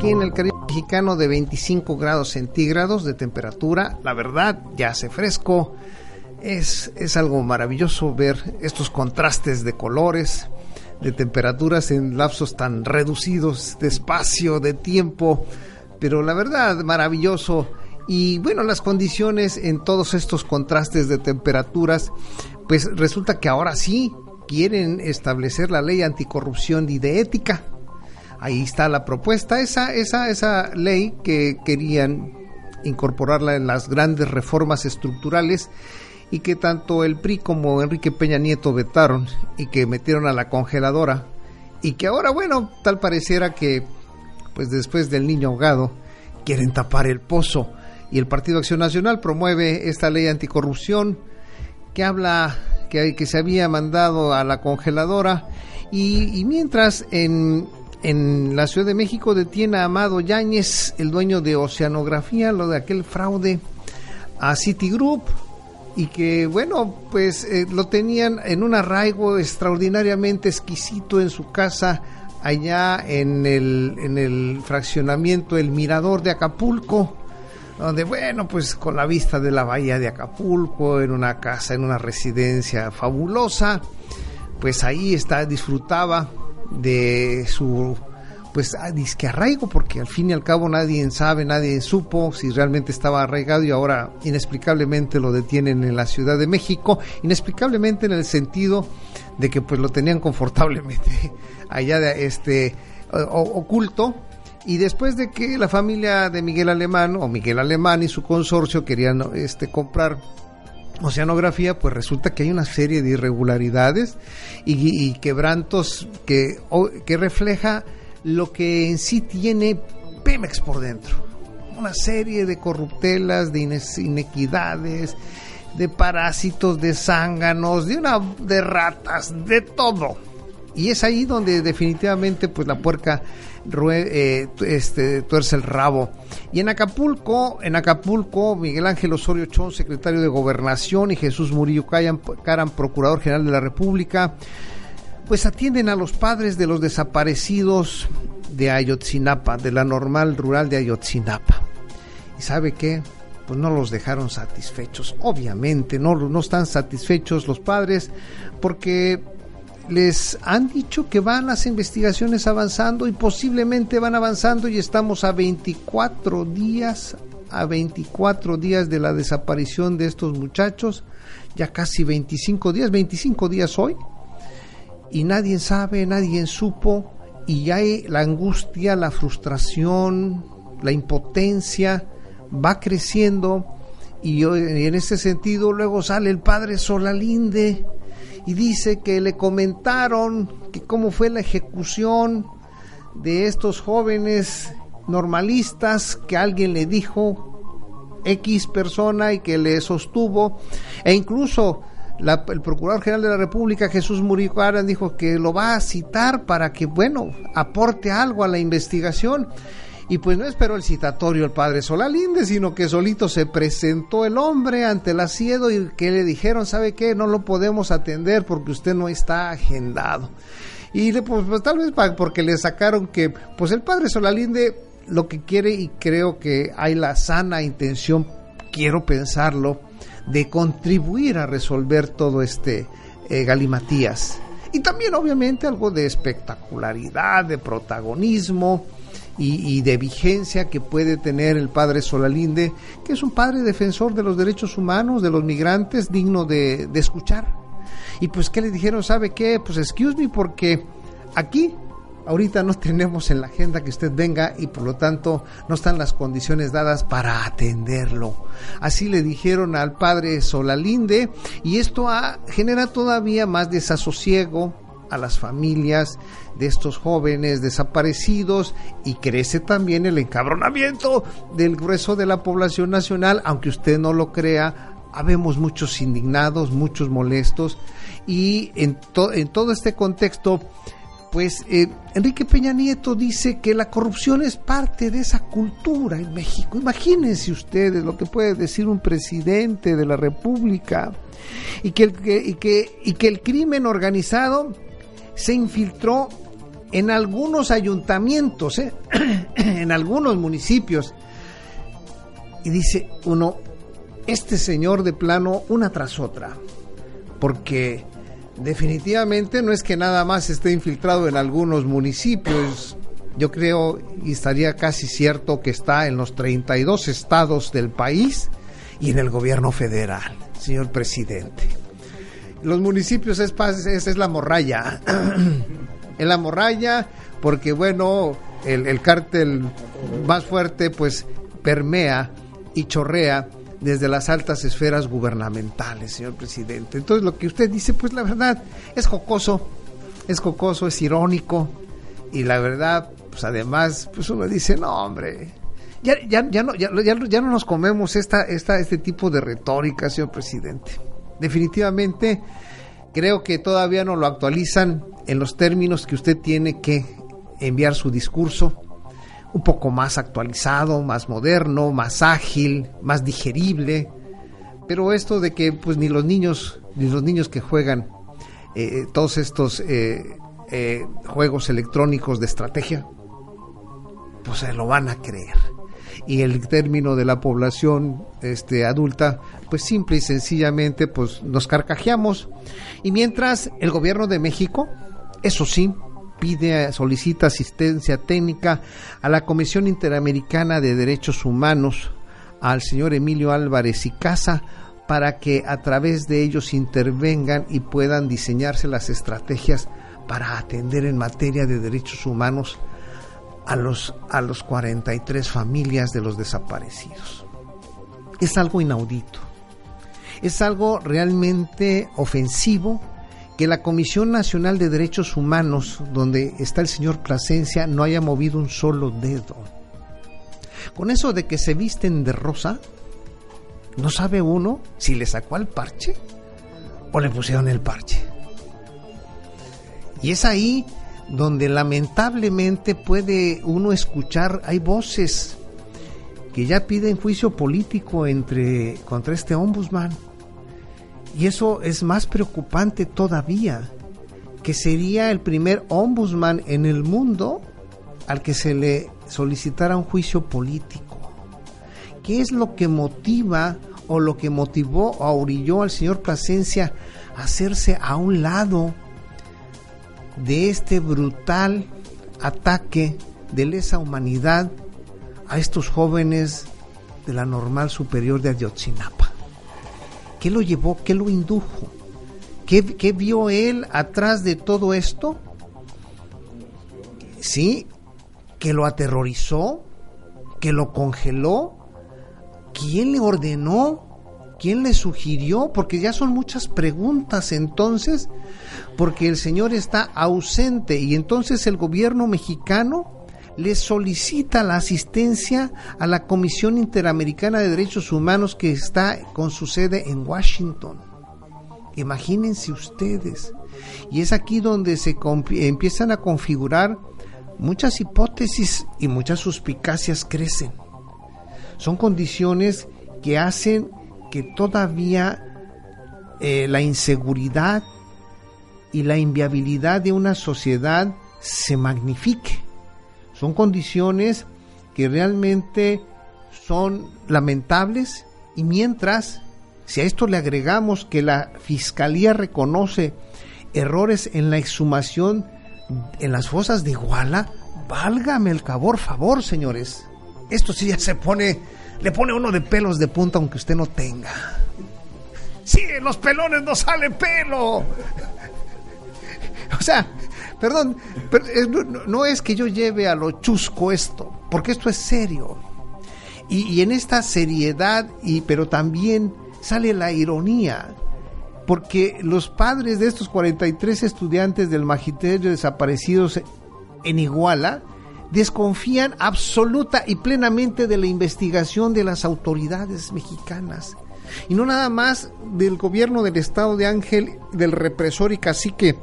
Aquí en el Caribe mexicano de 25 grados centígrados de temperatura, la verdad ya hace fresco. Es, es algo maravilloso ver estos contrastes de colores, de temperaturas en lapsos tan reducidos de espacio, de tiempo, pero la verdad maravilloso. Y bueno, las condiciones en todos estos contrastes de temperaturas, pues resulta que ahora sí quieren establecer la ley anticorrupción y de ética. Ahí está la propuesta, esa, esa, esa ley que querían incorporarla en las grandes reformas estructurales y que tanto el PRI como Enrique Peña Nieto vetaron y que metieron a la congeladora y que ahora, bueno, tal pareciera que pues después del niño ahogado quieren tapar el pozo. Y el Partido Acción Nacional promueve esta ley anticorrupción que habla que, que se había mandado a la congeladora y, y mientras en, en la Ciudad de México detiene a Amado Yáñez, el dueño de Oceanografía, lo de aquel fraude a Citigroup y que bueno pues eh, lo tenían en un arraigo extraordinariamente exquisito en su casa allá en el, en el fraccionamiento El Mirador de Acapulco donde bueno pues con la vista de la bahía de Acapulco en una casa en una residencia fabulosa pues ahí está disfrutaba de su pues ah, disque arraigo porque al fin y al cabo nadie sabe, nadie supo si realmente estaba arraigado y ahora inexplicablemente lo detienen en la Ciudad de México, inexplicablemente en el sentido de que pues lo tenían confortablemente allá de este oculto. Y después de que la familia de Miguel Alemán o Miguel Alemán y su consorcio querían este comprar oceanografía, pues resulta que hay una serie de irregularidades y, quebrantos que, que refleja lo que en sí tiene Pemex por dentro. Una serie de corruptelas, de inequidades, de parásitos, de zánganos, de una de ratas, de todo. Y es ahí donde definitivamente pues la puerca rue- eh, este, tuerce el rabo. Y en Acapulco, en Acapulco, Miguel Ángel Osorio Chón, secretario de Gobernación, y Jesús Murillo Caran, procurador general de la República, pues atienden a los padres de los desaparecidos de Ayotzinapa, de la normal rural de Ayotzinapa. ¿Y sabe qué? Pues no los dejaron satisfechos. Obviamente no, no están satisfechos los padres porque les han dicho que van las investigaciones avanzando y posiblemente van avanzando y estamos a 24 días, a 24 días de la desaparición de estos muchachos, ya casi 25 días, 25 días hoy, y nadie sabe, nadie supo, y hay la angustia, la frustración, la impotencia, va creciendo, y en ese sentido luego sale el padre Solalinde y dice que le comentaron que cómo fue la ejecución de estos jóvenes normalistas que alguien le dijo X persona y que le sostuvo e incluso la- el Procurador General de la República, Jesús Murillo dijo que lo va a citar para que, bueno, aporte algo a la investigación. Y pues no esperó el citatorio el padre Solalinde, sino que solito se presentó el hombre ante el asiedo y que le dijeron, ¿sabe qué? No lo podemos atender porque usted no está agendado. Y le, pues, pues, tal vez porque le sacaron que, pues el padre Solalinde lo que quiere y creo que hay la sana intención, quiero pensarlo, de contribuir a resolver todo este eh, galimatías. Y también obviamente algo de espectacularidad, de protagonismo. Y, de vigencia que puede tener el padre Solalinde, que es un padre defensor de los derechos humanos, de los migrantes, digno de, escuchar. Y pues, ¿qué le dijeron? ¿Sabe qué? Pues, excuse me, porque aquí ahorita no tenemos en la agenda que usted venga y por lo tanto no están las condiciones dadas para atenderlo. Así le dijeron al padre Solalinde y esto genera todavía más desasosiego a las familias de estos jóvenes desaparecidos y crece también el encabronamiento del grueso de la población nacional, aunque usted no lo crea, habemos muchos indignados, muchos molestos y en, en todo este contexto pues eh, Enrique Peña Nieto dice que la corrupción es parte de esa cultura en México. Imagínense ustedes lo que puede decir un presidente de la República y que el, y que, y que el crimen organizado se infiltró en algunos ayuntamientos, ¿eh? en algunos municipios. Y dice uno, este señor de plano, una tras otra, porque definitivamente no es que nada más esté infiltrado en algunos municipios. Yo creo y estaría casi cierto que está en los 32 estados del país y en el gobierno federal, señor presidente. Los municipios es, es, es la morralla. en la morralla porque bueno, el, el cártel más fuerte pues permea y chorrea desde las altas esferas gubernamentales, señor presidente. Entonces lo que usted dice, pues la verdad es jocoso, es jocoso, es irónico y la verdad, pues además, pues uno dice, no hombre, ya, ya, ya, no, ya, ya, no nos comemos esta, esta, este tipo de retórica, señor presidente. Definitivamente creo que todavía no lo actualizan en los términos que usted tiene que enviar su discurso un poco más actualizado, más moderno, más ágil, más digerible. Pero esto de que pues ni los niños, ni los niños que juegan eh, todos estos eh, eh, juegos electrónicos de estrategia, pues se lo van a creer. Y el término de la población este, adulta, pues simple y sencillamente, pues nos carcajeamos. Y mientras el gobierno de México, eso sí, pide, solicita asistencia técnica a la Comisión Interamericana de Derechos Humanos, al señor Emilio Álvarez y Casa, para que a través de ellos intervengan y puedan diseñarse las estrategias para atender en materia de derechos humanos a los, a los 43 familias de los desaparecidos. Es algo inaudito. Es algo realmente ofensivo que la Comisión Nacional de Derechos Humanos, donde está el señor Plasencia, no haya movido un solo dedo. Con eso de que se visten de rosa, ¿no sabe uno si le sacó al parche o le pusieron el parche? Y es ahí donde lamentablemente puede uno escuchar, hay voces que ya piden juicio político entre contra este ombudsman y eso es más preocupante todavía, que sería el primer ombudsman en el mundo al que se le solicitara un juicio político. ¿Qué es lo que motiva o lo que motivó o orilló al señor Plasencia a hacerse a un lado de este brutal ataque de lesa humanidad a estos jóvenes de la normal superior de Ayotzinapa? ¿Qué lo llevó? ¿Qué lo indujo? ¿Qué, vio él atrás de todo esto? Sí, que lo aterrorizó, que lo congeló. ¿Quién le ordenó? ¿Quién le sugirió? Porque ya son muchas preguntas entonces, porque el señor está ausente y entonces el gobierno mexicano le solicita la asistencia a la Comisión Interamericana de Derechos Humanos que está con su sede en Washington. Imagínense ustedes. Y es aquí donde se empiezan a configurar muchas hipótesis y muchas suspicacias crecen. Son condiciones que hacen que todavía eh, la inseguridad y la inviabilidad de una sociedad se magnifique. Son condiciones que realmente son lamentables y mientras, si a esto le agregamos que la Fiscalía reconoce errores en la exhumación en las fosas de Iguala, Válgame el cabor, favor, señores. Esto sí ya se pone, le pone uno de pelos de punta aunque usted no tenga. Sí, en los pelones no sale pelo. O sea, perdón, eh, no, no es que yo lleve a lo chusco esto, porque esto es serio. Y, y en esta seriedad, y, pero también sale la ironía, porque los padres de estos 43 estudiantes del magisterio desaparecidos en Iguala desconfían absoluta y plenamente de la investigación de las autoridades mexicanas. Y no nada más del gobierno del estado de Ángel, del represor y cacique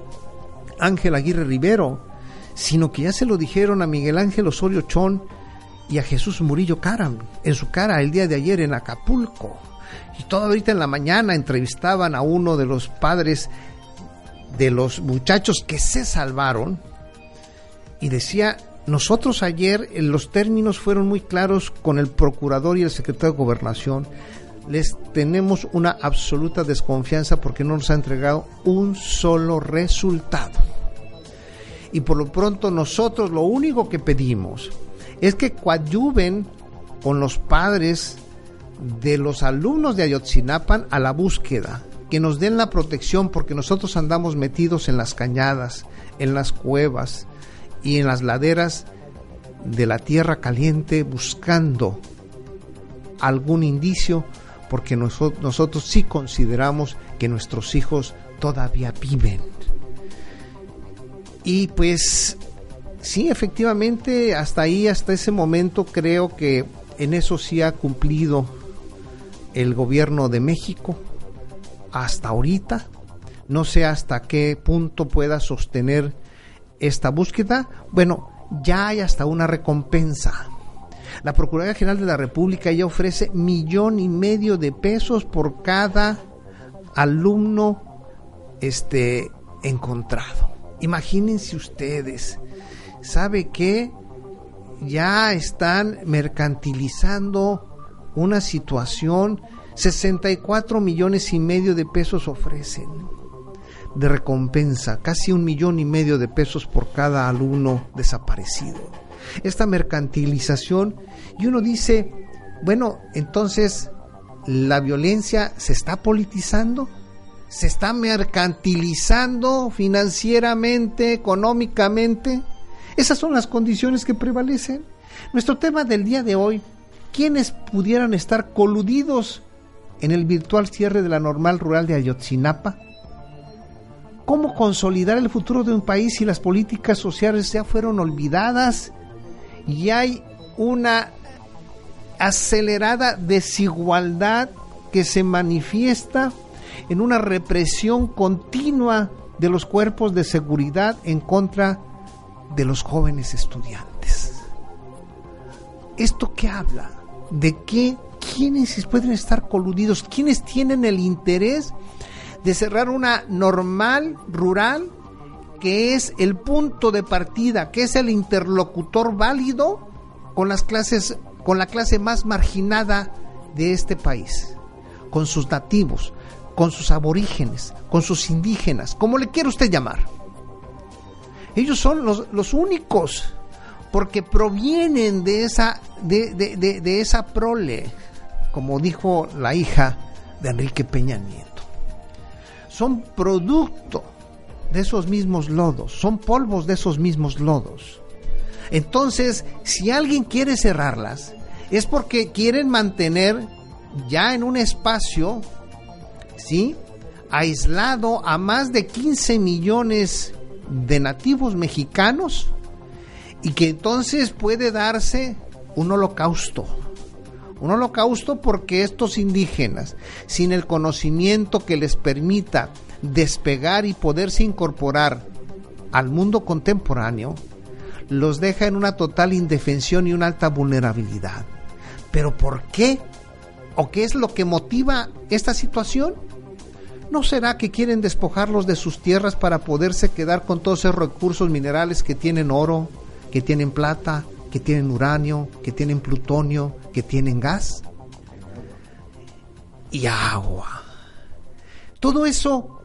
Ángel Aguirre Rivero, sino que ya se lo dijeron a Miguel Ángel Osorio Chón y a Jesús Murillo Caram en su cara el día de ayer en Acapulco. Y todo ahorita en la mañana entrevistaban a uno de los padres de los muchachos que se salvaron y decía, nosotros ayer en los términos fueron muy claros con el procurador y el secretario de gobernación. Les tenemos una absoluta desconfianza porque no nos ha entregado un solo resultado. Y por lo pronto nosotros lo único que pedimos es que coadyuven con los padres de los alumnos de Ayotzinapan a la búsqueda, que nos den la protección porque nosotros andamos metidos en las cañadas, en las cuevas y en las laderas de la tierra caliente buscando algún indicio porque nosotros, nosotros sí consideramos que nuestros hijos todavía viven. Y pues sí, efectivamente, hasta ahí, hasta ese momento creo que en eso sí ha cumplido el gobierno de México hasta ahorita. No sé hasta qué punto pueda sostener esta búsqueda. Bueno, ya hay hasta una recompensa. La Procuraduría General de la República ya ofrece millón y medio de pesos por cada alumno este encontrado. Imagínense ustedes, ¿sabe qué? Ya están mercantilizando una situación, 64 millones y medio de pesos ofrecen de recompensa, casi un millón y medio de pesos por cada alumno desaparecido. Esta mercantilización, y uno dice, bueno, entonces, ¿la violencia se está politizando? ¿Se está mercantilizando financieramente, económicamente? Esas son las condiciones que prevalecen. Nuestro tema del día de hoy ¿quiénes pudieran estar coludidos en el virtual cierre de la normal rural de Ayotzinapa? ¿Cómo consolidar el futuro de un país si las políticas sociales ya fueron olvidadas y hay una acelerada desigualdad que se manifiesta en una represión continua de los cuerpos de seguridad en contra de los jóvenes estudiantes? ¿Esto qué habla? de qué, quiénes pueden estar coludidos, quiénes tienen el interés de cerrar una normal rural que es el punto de partida, que es el interlocutor válido con las clases, con la clase más marginada de este país, con sus nativos, con sus aborígenes, con sus indígenas, como le quiera usted llamar. Ellos son los, los únicos porque provienen de esa, de, de, esa prole, como dijo la hija de Enrique Peña Nieto. Son producto de esos mismos lodos, son polvos de esos mismos lodos. Entonces, si alguien quiere cerrarlas, es porque quieren mantener ya en un espacio, ¿sí? Aislado a más de 15 millones de nativos mexicanos y que entonces puede darse un holocausto. Un holocausto porque estos indígenas, sin el conocimiento que les permita despegar y poderse incorporar al mundo contemporáneo, los deja en una total indefensión y una alta vulnerabilidad. ¿Pero por qué? ¿O qué es lo que motiva esta situación? ¿No será que quieren despojarlos de sus tierras para poderse quedar con todos esos recursos minerales que tienen oro, que tienen plata, que tienen uranio, que tienen plutonio, que tienen gas y agua. Todo eso,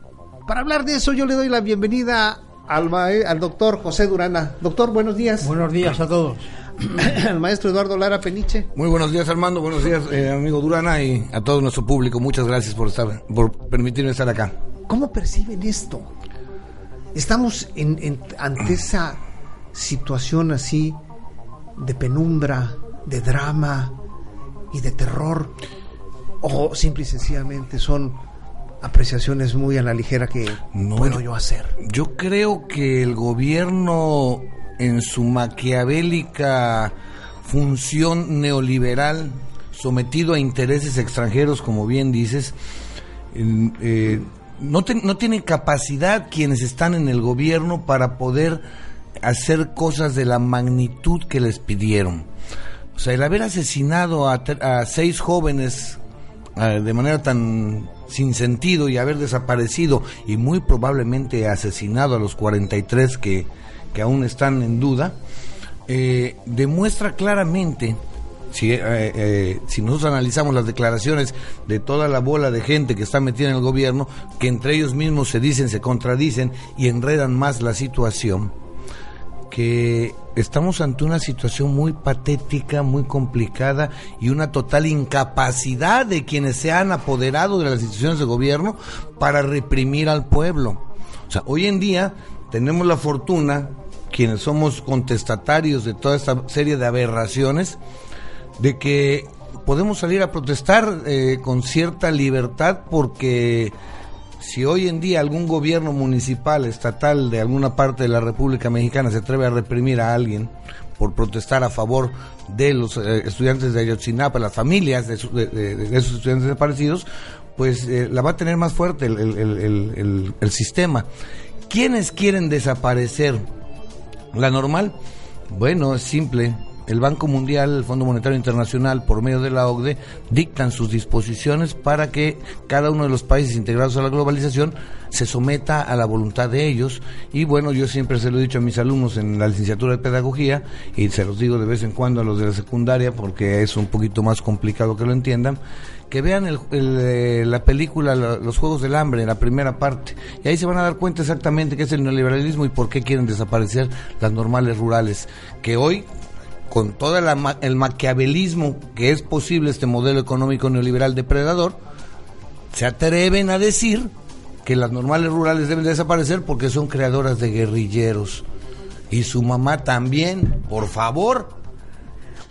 para hablar de eso yo le doy la bienvenida al, al doctor José Durana. Doctor, buenos días. Buenos días a todos. al maestro Eduardo Lara Peniche. Muy buenos días, Armando. Buenos días, eh, amigo Durana, y a todo nuestro público. Muchas gracias por estar, por permitirme estar acá. ¿Cómo perciben esto? Estamos en, ante esa situación así de penumbra, de drama y de terror, o simple y sencillamente son apreciaciones muy a la ligera que no, puedo yo hacer. Yo creo que el gobierno en su maquiavélica función neoliberal, sometido a intereses extranjeros, como bien dices, eh, no, no tiene capacidad quienes están en el gobierno para poder hacer cosas de la magnitud que les pidieron. O sea, el haber asesinado a, a seis jóvenes de manera tan sin sentido y haber desaparecido y muy probablemente asesinado a los 43 que, que aún están en duda, eh, demuestra claramente, si, eh, eh, si nosotros analizamos las declaraciones de toda la bola de gente que está metida en el gobierno, que entre ellos mismos se dicen, se contradicen y enredan más la situación, que estamos ante una situación muy patética, muy complicada y una total incapacidad de quienes se han apoderado de las instituciones de gobierno para reprimir al pueblo. O sea, hoy en día tenemos la fortuna, quienes somos contestatarios de toda esta serie de aberraciones, de que podemos salir a protestar eh, con cierta libertad porque si hoy en día algún gobierno municipal, estatal de alguna parte de la República Mexicana se atreve a reprimir a alguien por protestar a favor de los eh, estudiantes de Ayotzinapa, las familias de, esos estudiantes desaparecidos, pues eh, la va a tener más fuerte el, el sistema. ¿Quiénes quieren desaparecer? ¿La normal? Bueno, es simple el Banco Mundial, el Fondo Monetario Internacional, por medio de la OCDE, dictan sus disposiciones para que cada uno de los países integrados a la globalización se someta a la voluntad de ellos. Y bueno, yo siempre se lo he dicho a mis alumnos en la licenciatura de Pedagogía, y se los digo de vez en cuando a los de la secundaria, porque es un poquito más complicado que lo entiendan, que vean el, eh, la película Los Juegos del Hambre, en la primera parte, y ahí se van a dar cuenta exactamente qué es el neoliberalismo y por qué quieren desaparecer las normales rurales, que hoy con todo el maquiavelismo que es posible este modelo económico neoliberal depredador, se atreven a decir que las normales rurales deben desaparecer porque son creadoras de guerrilleros. Y su mamá también, por favor.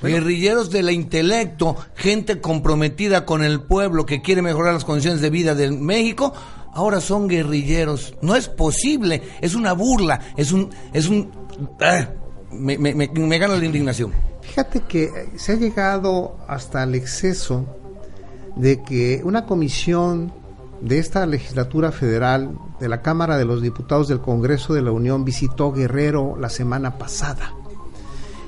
Guerrilleros del intelecto, gente comprometida con el pueblo que quiere mejorar las condiciones de vida de México, ahora son guerrilleros. No es posible, es una burla, es un... Es un ah, me, me, me, gana la indignación. Fíjate que se ha llegado hasta el exceso de que una comisión de esta legislatura federal de la Cámara de los Diputados del Congreso de la Unión visitó Guerrero la semana pasada.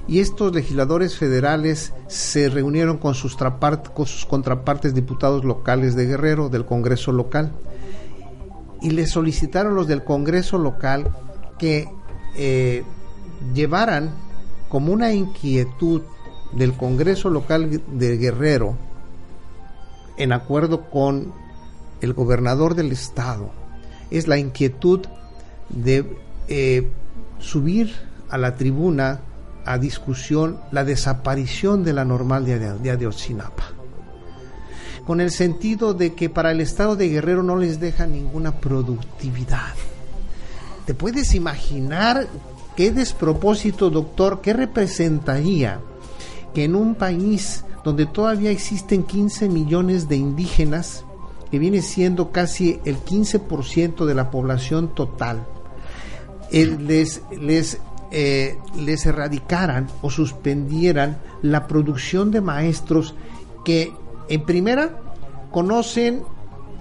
Y estos legisladores federales se reunieron con sus, con sus contrapartes diputados locales de Guerrero, del Congreso local, y le solicitaron los del Congreso local que eh, llevaran como una inquietud del Congreso local de Guerrero, en acuerdo con el gobernador del estado, es la inquietud de eh, subir a la tribuna a discusión la desaparición de la normal de, de con el sentido de que para el estado de Guerrero no les deja ninguna productividad. ¿Te puedes imaginar ¿Qué despropósito, doctor? ¿Qué representaría que en un país donde todavía existen 15 millones de indígenas, que viene siendo casi el 15% de la población total, les, les, eh, les erradicaran o suspendieran la producción de maestros que en primera conocen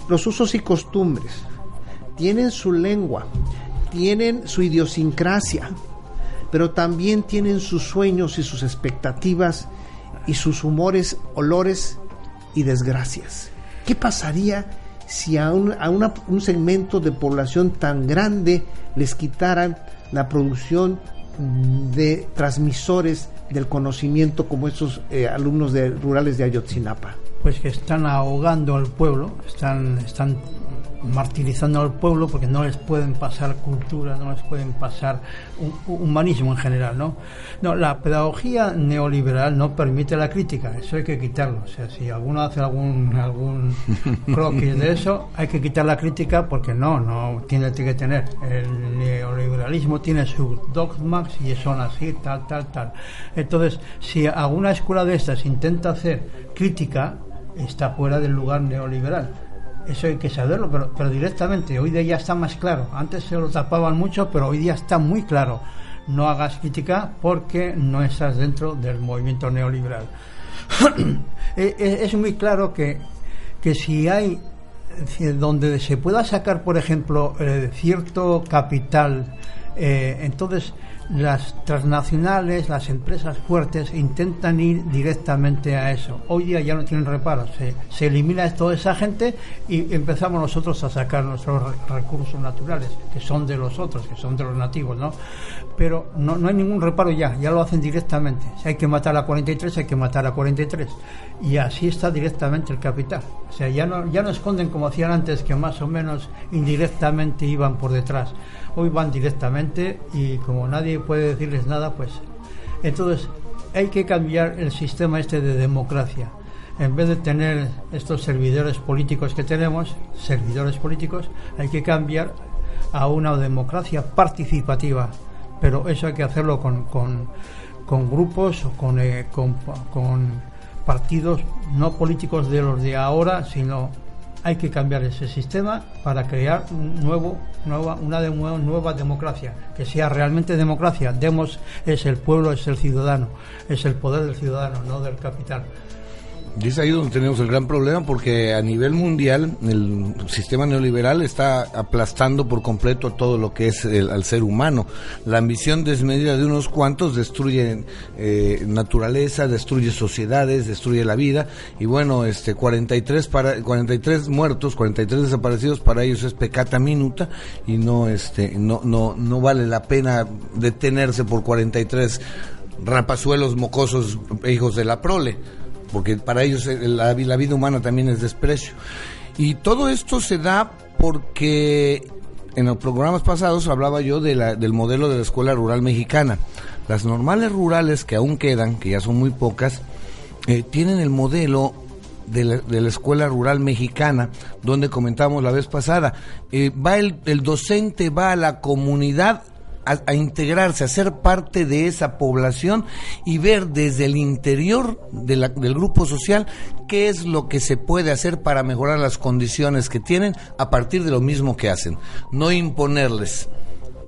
los usos y costumbres, tienen su lengua, tienen su idiosincrasia, pero también tienen sus sueños y sus expectativas y sus humores, olores y desgracias. ¿Qué pasaría si a, un, a un segmento de población tan grande les quitaran la producción de transmisores del conocimiento como esos eh, alumnos de, rurales de Ayotzinapa? Pues que están ahogando al pueblo, están, están martirizando al pueblo porque no les pueden pasar cultura, no les pueden pasar humanismo en general, ¿no? No, la pedagogía neoliberal no permite la crítica, eso hay que quitarlo. O sea, si alguno hace algún algún croquis de eso, hay que quitar la crítica porque no, no tiene que tener. El neoliberalismo tiene sus dogmas y son así, tal, tal, tal. Entonces, si alguna escuela de estas intenta hacer crítica, está fuera del lugar neoliberal eso hay que saberlo, pero, pero directamente, hoy día ya está más claro. Antes se lo tapaban mucho, pero hoy día está muy claro. No hagas crítica porque no estás dentro del movimiento neoliberal. Eh, eh, es muy claro que, que si hay donde se pueda sacar, por ejemplo, eh, cierto capital, entonces las transnacionales, las empresas fuertes intentan ir directamente a eso. Hoy día ya no tienen reparos, se, elimina toda esa gente y empezamos nosotros a sacar nuestros recursos naturales, que son de los otros, que son de los nativos, ¿no? Pero no, no hay ningún reparo ya, ya lo hacen directamente. Si hay que matar a 43, hay que matar a 43. Y así está directamente el capital. O sea, ya no, ya no esconden como hacían antes, que más o menos indirectamente iban por detrás hoy van directamente y como nadie puede decirles nada, pues entonces hay que cambiar el sistema este de democracia. En vez de tener estos servidores políticos que tenemos, servidores políticos, hay que cambiar a una democracia participativa. Pero eso hay que hacerlo con, con, con grupos eh, con, con partidos no políticos de los de ahora, sino hay que cambiar ese sistema para crear un nuevo, nueva, una nueva democracia, que sea realmente democracia. Demos es el pueblo, es el ciudadano, es el poder del ciudadano, no del capital. Y es ahí donde tenemos el gran problema porque a nivel mundial el sistema neoliberal está aplastando por completo todo lo que es el, al ser humano. La ambición desmedida de unos cuantos destruye eh, naturaleza, destruye sociedades, destruye la vida. Y bueno, este 43 para 43 muertos, 43 desaparecidos para ellos es pecata minuta. Y no este no no no vale la pena detenerse por 43 rapazuelos mocosos hijos de la prole porque para ellos eh, la, vida humana también es desprecio. Y todo esto se da porque en los programas pasados hablaba yo del modelo de la escuela rural mexicana. Las normales rurales que aún quedan, que ya son muy pocas, eh, tienen el modelo de la, escuela rural mexicana, donde comentamos la vez pasada. Eh, va el docente, va a la comunidad a, integrarse, a ser parte de esa población y ver desde el interior del grupo social qué es lo que se puede hacer para mejorar las condiciones que tienen a partir de lo mismo que hacen. No imponerles.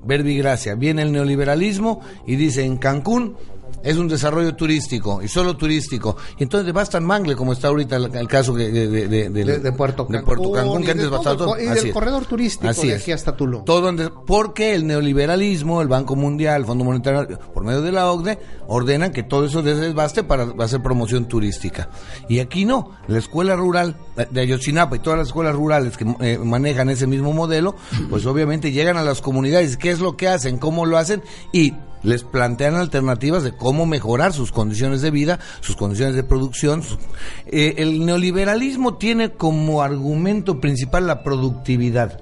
Verbigracia. Viene el neoliberalismo y dice en Cancún es un desarrollo turístico y solo turístico. Y entonces basta en Mangle, como está ahorita el, caso de, de, Puerto Cancún, que antes todo. Y del corredor turístico de aquí hasta Tulum. Todo porque el neoliberalismo, el Banco Mundial, el Fondo Monetario, por medio de la OCDE, ordenan que todo eso desbaste para hacer promoción turística. Y aquí no. La escuela rural de Ayotzinapa y todas las escuelas rurales que eh, manejan ese mismo modelo, pues obviamente llegan a las comunidades. ¿Qué es lo que hacen? ¿Cómo lo hacen? Y les plantean alternativas de cómo mejorar sus condiciones de vida, sus condiciones de producción. Eh, el neoliberalismo tiene como argumento principal la productividad.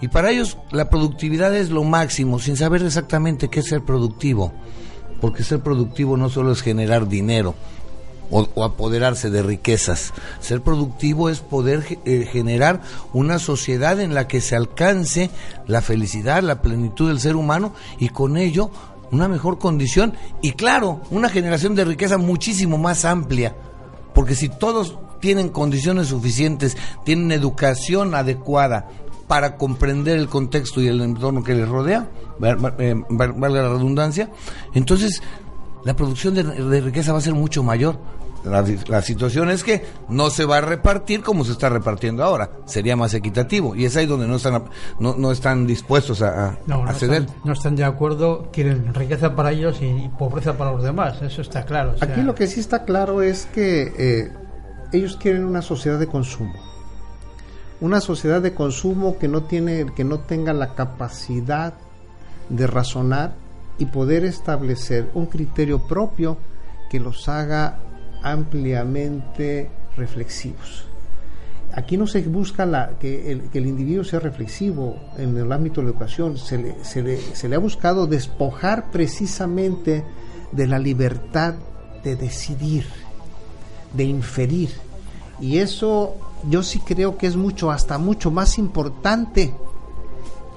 Y para ellos la productividad es lo máximo, sin saber exactamente qué es ser productivo. Porque ser productivo no solo es generar dinero, o, apoderarse de riquezas. Ser productivo es poder eh, generar una sociedad en la que se alcance la felicidad, la plenitud del ser humano y con ello una mejor condición y claro, una generación de riqueza muchísimo más amplia. Porque si todos tienen condiciones suficientes, tienen educación adecuada para comprender el contexto y el entorno que les rodea, eh, valga la redundancia, entonces la producción de riqueza va a ser mucho mayor la, situación es que no se va a repartir como se está repartiendo ahora. Sería más equitativo. Y es ahí donde no están, no, no están dispuestos a, ceder. no están de acuerdo, quieren riqueza para ellos y, pobreza para los demás. Eso está claro. Aquí lo que sí está claro es que eh, ellos quieren una sociedad de consumo. Una sociedad de consumo que no, tiene, que no tenga la capacidad de razonar y poder establecer un criterio propio que los haga ampliamente reflexivos. aquí no se busca la, que, el, que, el, individuo sea reflexivo en el ámbito de la educación, se le, se, le, se le ha buscado despojar precisamente de la libertad de decidir, de inferir. Y eso yo sí creo que es mucho, hasta mucho más importante,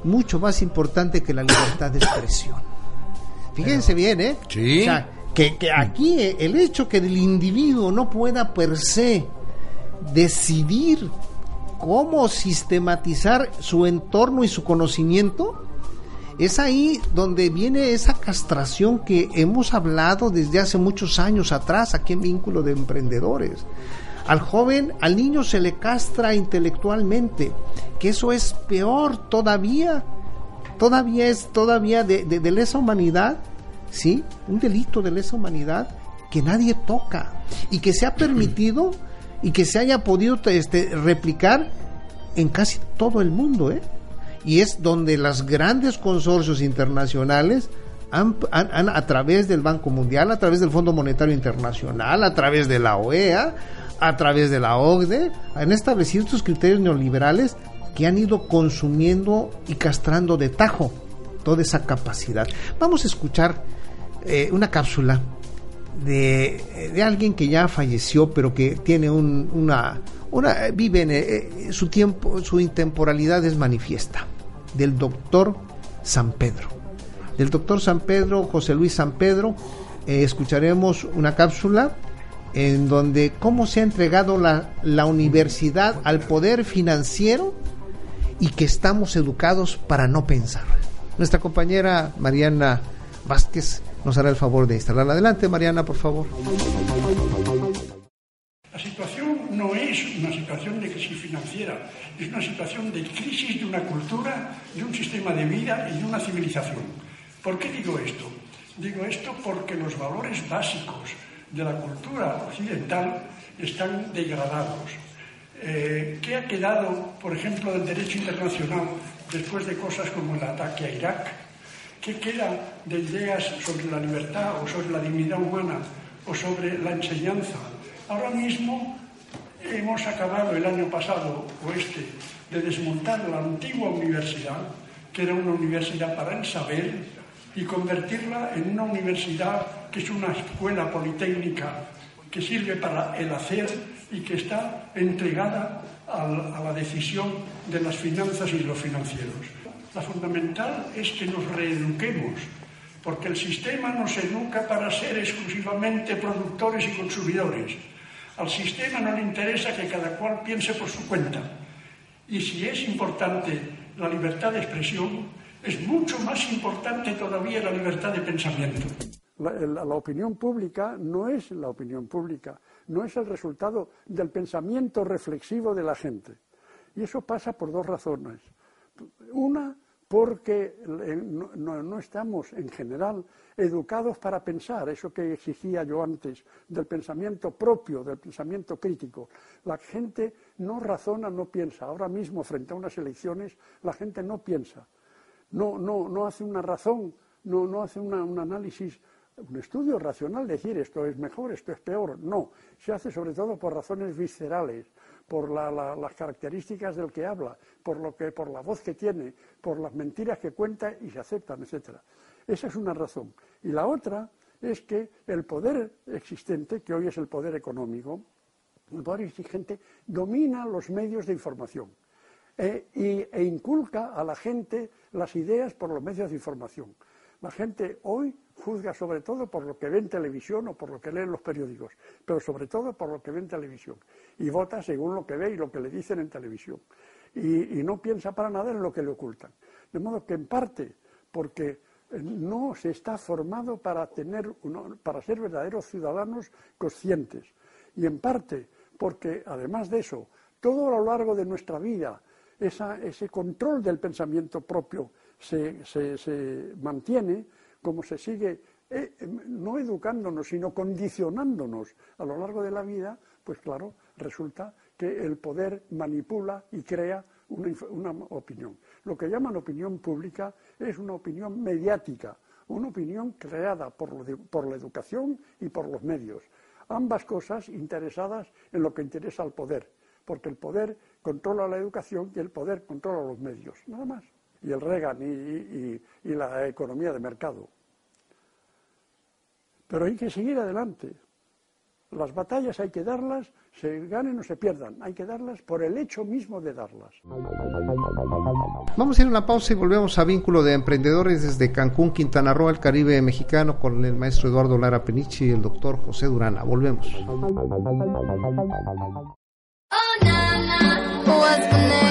mucho más importante que la libertad de expresión. Fíjense bien, ¿eh? Sí. O sea, que, que aquí el hecho que el individuo no pueda per se decidir cómo sistematizar su entorno y su conocimiento, es ahí donde viene esa castración que hemos hablado desde hace muchos años atrás aquí en Vínculo de Emprendedores. Al joven, al niño se le castra intelectualmente, que eso es peor todavía, todavía es todavía de, de, de lesa humanidad, ¿sí? Un delito de lesa humanidad que nadie toca y que se ha permitido y que se haya podido este, replicar en casi todo el mundo, ¿eh? Y es donde los grandes consorcios internacionales han, han, han, a través del Banco Mundial, a través del Fondo Monetario Internacional, a través de la OEA, a través de la OCDE, han establecido estos criterios neoliberales que han ido consumiendo y castrando de tajo toda esa capacidad. Vamos a escuchar eh, una cápsula de, de, alguien que ya falleció, pero que tiene un, una, una, vive en eh, su tiempo, su intemporalidad es manifiesta, del doctor San Pedro. Del doctor San Pedro, José Luis San Pedro, eh, escucharemos una cápsula en donde cómo se ha entregado la, la universidad al poder financiero y que estamos educados para no pensar. Nuestra compañera Mariana Vázquez nos hará el favor de instalarla. Adelante, Mariana, por favor. La situación no es una situación de crisis financiera, es una situación de crisis de una cultura, de un sistema de vida y de una civilización. ¿Por qué digo esto? Digo esto porque los valores básicos de la cultura occidental están degradados. Eh, ¿Qué ha quedado, por ejemplo, del derecho internacional después de cosas como el ataque a Irak? ¿Qué queda de ideas sobre la libertad o sobre la dignidad humana o sobre la enseñanza? Ahora mismo hemos acabado el año pasado o este de desmontar la antigua universidad, que era una universidad para el saber, y convertirla en una universidad que es una escuela politécnica que sirve para el hacer y que está entregada a la decisión de las finanzas y los financieros. La fundamental es que nos reeduquemos, porque el sistema nos educa para ser exclusivamente productores y consumidores. Al sistema no le interesa que cada cual piense por su cuenta. Y si es importante la libertad de expresión, es mucho más importante todavía la libertad de pensamiento. La, la, opinión pública no es la opinión pública, no es el resultado del pensamiento reflexivo de la gente. Y eso pasa por dos razones. Una, porque no, no, estamos en general educados para pensar, eso que exigía yo antes, del pensamiento propio, del pensamiento crítico. La gente no razona, no piensa. Ahora mismo, frente a unas elecciones, la gente no piensa, no, no, no hace una razón, no, no hace un análisis, un estudio racional, decir esto es mejor, esto es peor. No, se hace sobre todo por razones viscerales, por la, la, las características del que habla, por, lo que, por la voz que tiene, por las mentiras que cuenta y se aceptan, etc. Esa es una razón. Y la otra es que el poder existente, que hoy es el poder económico, el poder exigente, domina los medios de información e, y, e inculca a la gente las ideas por los medios de información. La gente hoy juzga sobre todo por lo que ve en televisión o por lo que lee en los periódicos, pero sobre todo por lo que ve en televisión. Y vota según lo que ve y lo que le dicen en televisión. Y, no piensa para nada en lo que le ocultan. De modo que en parte porque no se está formado para, tener uno, para ser verdaderos ciudadanos conscientes. Y en parte porque, además de eso, todo a lo largo de nuestra vida, ese control del pensamiento propio se, se, mantiene, como se sigue eh, em, no educándonos, sino condicionándonos a lo largo de la vida, pues claro, resulta que el poder manipula y crea una, una opinión. Lo que llaman opinión pública es una opinión mediática, una opinión creada por, por la educación y por los medios. Ambas cosas interesadas en lo que interesa al poder, porque el poder controla la educación y el poder controla los medios. Nada más y el Reagan y, y, la economía de mercado. Pero hay que seguir adelante. Las batallas hay que darlas, se ganen o se pierdan, hay que darlas por el hecho mismo de darlas. Vamos a ir a una pausa y volvemos a Vínculo de Emprendedores desde Cancún, Quintana Roo, al Caribe mexicano, con el maestro Eduardo Lara Penichi y el doctor José Durana. Volvemos. Oh.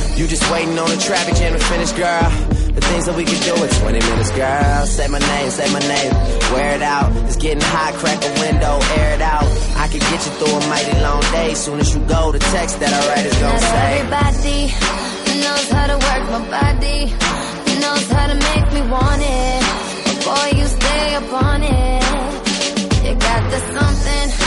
You just waiting on the traffic jam to finish, girl. The things that we can do in 20 minutes, girl. Say my name, say my name. Wear it out. It's getting hot, crack a window, air it out. I can get you through a mighty long day. Soon as you go, the text that I write is gonna Not say. Everybody knows how to work my body. Knows how to make me want it. Boy, you stay upon it. You got the something.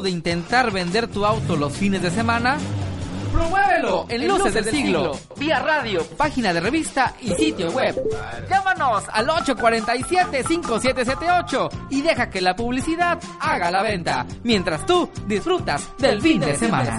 de intentar vender tu auto los fines de semana? ¡Promuévelo! En Luces, del, siglo. Vía radio, página de revista y sitio web. Llámanos al 847-5778 y deja que la publicidad haga la venta. Mientras tú disfrutas del fin de semana.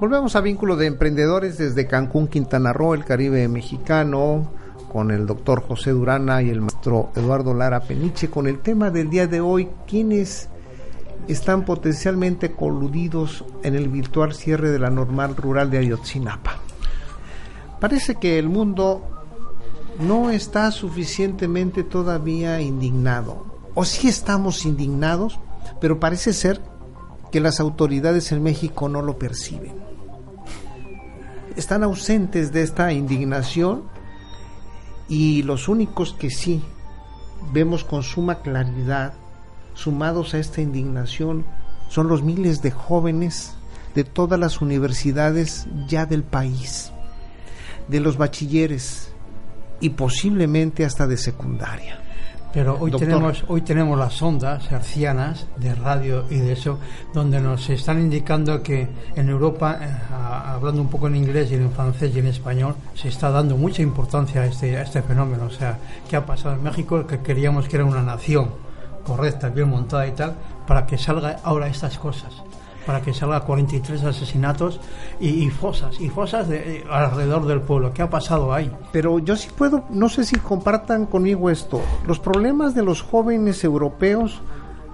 Volvemos a vínculo de emprendedores desde Cancún, Quintana Roo, el Caribe mexicano, con el doctor José Durana y el maestro Eduardo Lara Peniche, con el tema del día de hoy, quienes están potencialmente coludidos en el virtual cierre de la normal rural de Ayotzinapa. Parece que el mundo no está suficientemente todavía indignado, o sí estamos indignados, pero parece ser que las autoridades en México no lo perciben. Están ausentes de esta indignación y los únicos que sí vemos con suma claridad, sumados a esta indignación, son los miles de jóvenes de todas las universidades ya del país, de los bachilleres y posiblemente hasta de secundaria. Pero hoy Doctor. tenemos, hoy tenemos las ondas hercianas de radio y de eso, donde nos están indicando que en Europa, eh, a- hablando un poco en inglés y en francés y en español, se está dando mucha importancia a este, a este fenómeno. O sea, ¿qué ha pasado en México? Que queríamos que era una nación correcta, bien montada y tal, para que salga ahora estas cosas. Para que salga 43 asesinatos y, y fosas, y fosas de, eh, alrededor del pueblo. ¿Qué ha pasado ahí? Pero yo sí puedo, no sé si compartan conmigo esto. Los problemas de los jóvenes europeos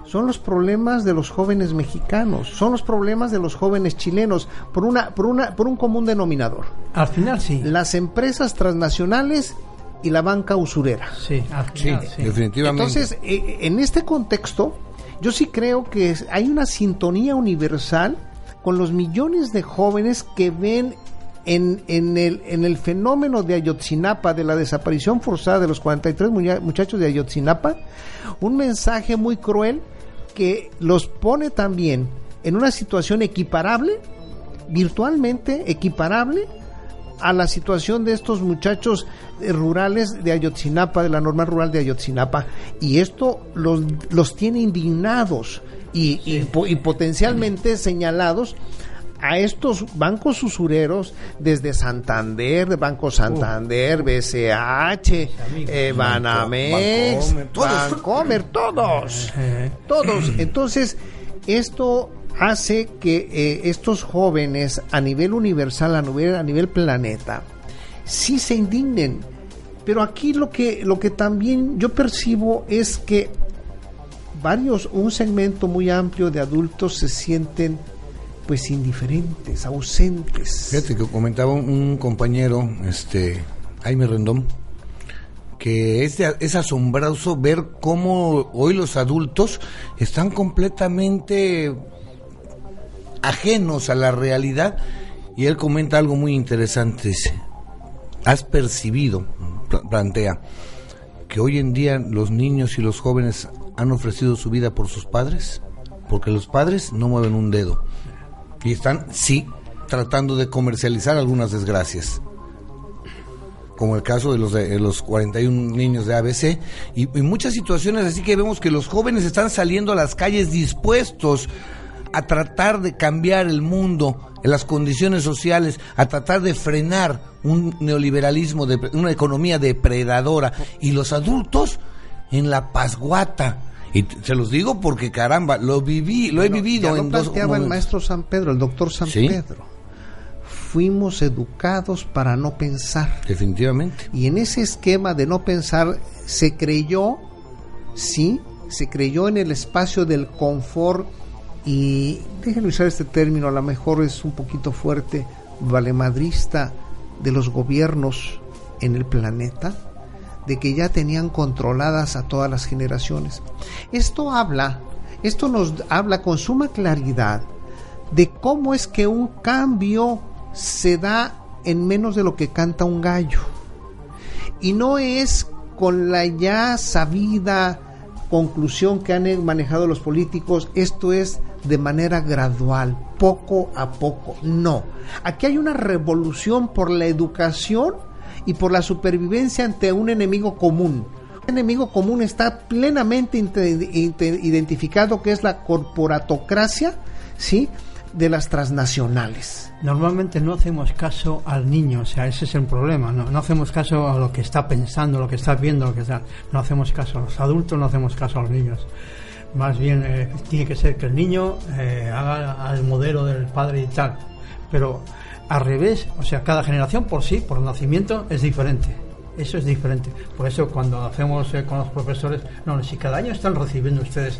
son los problemas de los jóvenes mexicanos, son los problemas de los jóvenes chilenos, por una, por una, por un común denominador. Al final sí. Las empresas transnacionales y la banca usurera. Sí, al final sí. definitivamente. Entonces, eh, en este contexto, yo sí creo que hay una sintonía universal con los millones de jóvenes que ven en, en el, en el fenómeno de Ayotzinapa, de la desaparición forzada de los 43 muña- muchachos de Ayotzinapa, un mensaje muy cruel que los pone también en una situación equiparable, virtualmente equiparable a la situación de estos muchachos eh, rurales de Ayotzinapa, de la normal rural de Ayotzinapa, y esto los, los tiene indignados y, y potencialmente señalados a estos bancos usureros desde Santander, Banco Santander, BCH, eh, Banamex, Bancomer, todos. Bancomer, todos, todos. Entonces, esto hace que eh, estos jóvenes a nivel universal, a nivel, a nivel planeta, sí se indignen. Pero aquí lo que, lo que también yo percibo es que varios, un segmento muy amplio de adultos se sienten pues indiferentes, ausentes. Fíjate que comentaba un, compañero, este, Jaime Rendón, que es, es asombroso ver cómo hoy los adultos están completamente ajenos a la realidad. Y él comenta algo muy interesante, dice, has percibido, pla- plantea, que hoy en día los niños y los jóvenes han ofrecido su vida por sus padres, porque los padres no mueven un dedo y están, sí, tratando de comercializar algunas desgracias. Como el caso de los, de los 41 niños de ABC y, y muchas situaciones así que vemos que los jóvenes están saliendo a las calles dispuestos a tratar de cambiar el mundo, las condiciones sociales, a tratar de frenar un neoliberalismo, de, una economía depredadora y los adultos en la pasguata. Y se los digo porque caramba, lo viví, lo he vivido ya lo en dos planteaba el maestro San Pedro, el doctor San Sí. Pedro. Fuimos educados para no pensar. Definitivamente. Y en ese esquema de no pensar se creyó, sí, se creyó en el espacio del confort y déjenme usar este término, a lo mejor es un poquito fuerte, valemadrista de los gobiernos en el planeta, de que ya tenían controladas a todas las generaciones. Esto habla esto nos habla con suma claridad de cómo es que un cambio se da en menos de lo que canta un gallo. Y no es con la ya sabida conclusión que han manejado los políticos, esto es de manera gradual, poco a poco. No, aquí hay una revolución por la educación y por la supervivencia ante un enemigo común. Un enemigo común está plenamente identificado que es la corporatocracia, ¿sí? De las transnacionales. Normalmente no hacemos caso al niño, o sea, ese es el problema, no, hacemos caso a lo que está pensando, lo que está viendo, lo que está, no hacemos caso a los adultos, no hacemos caso a los niños. Más bien eh, tiene que ser que el niño eh, haga al modelo del padre y tal, pero al revés, o sea, cada generación por sí, por nacimiento, es diferente. Eso es diferente. Por eso cuando hacemos eh, con los profesores, no, si cada año están recibiendo ustedes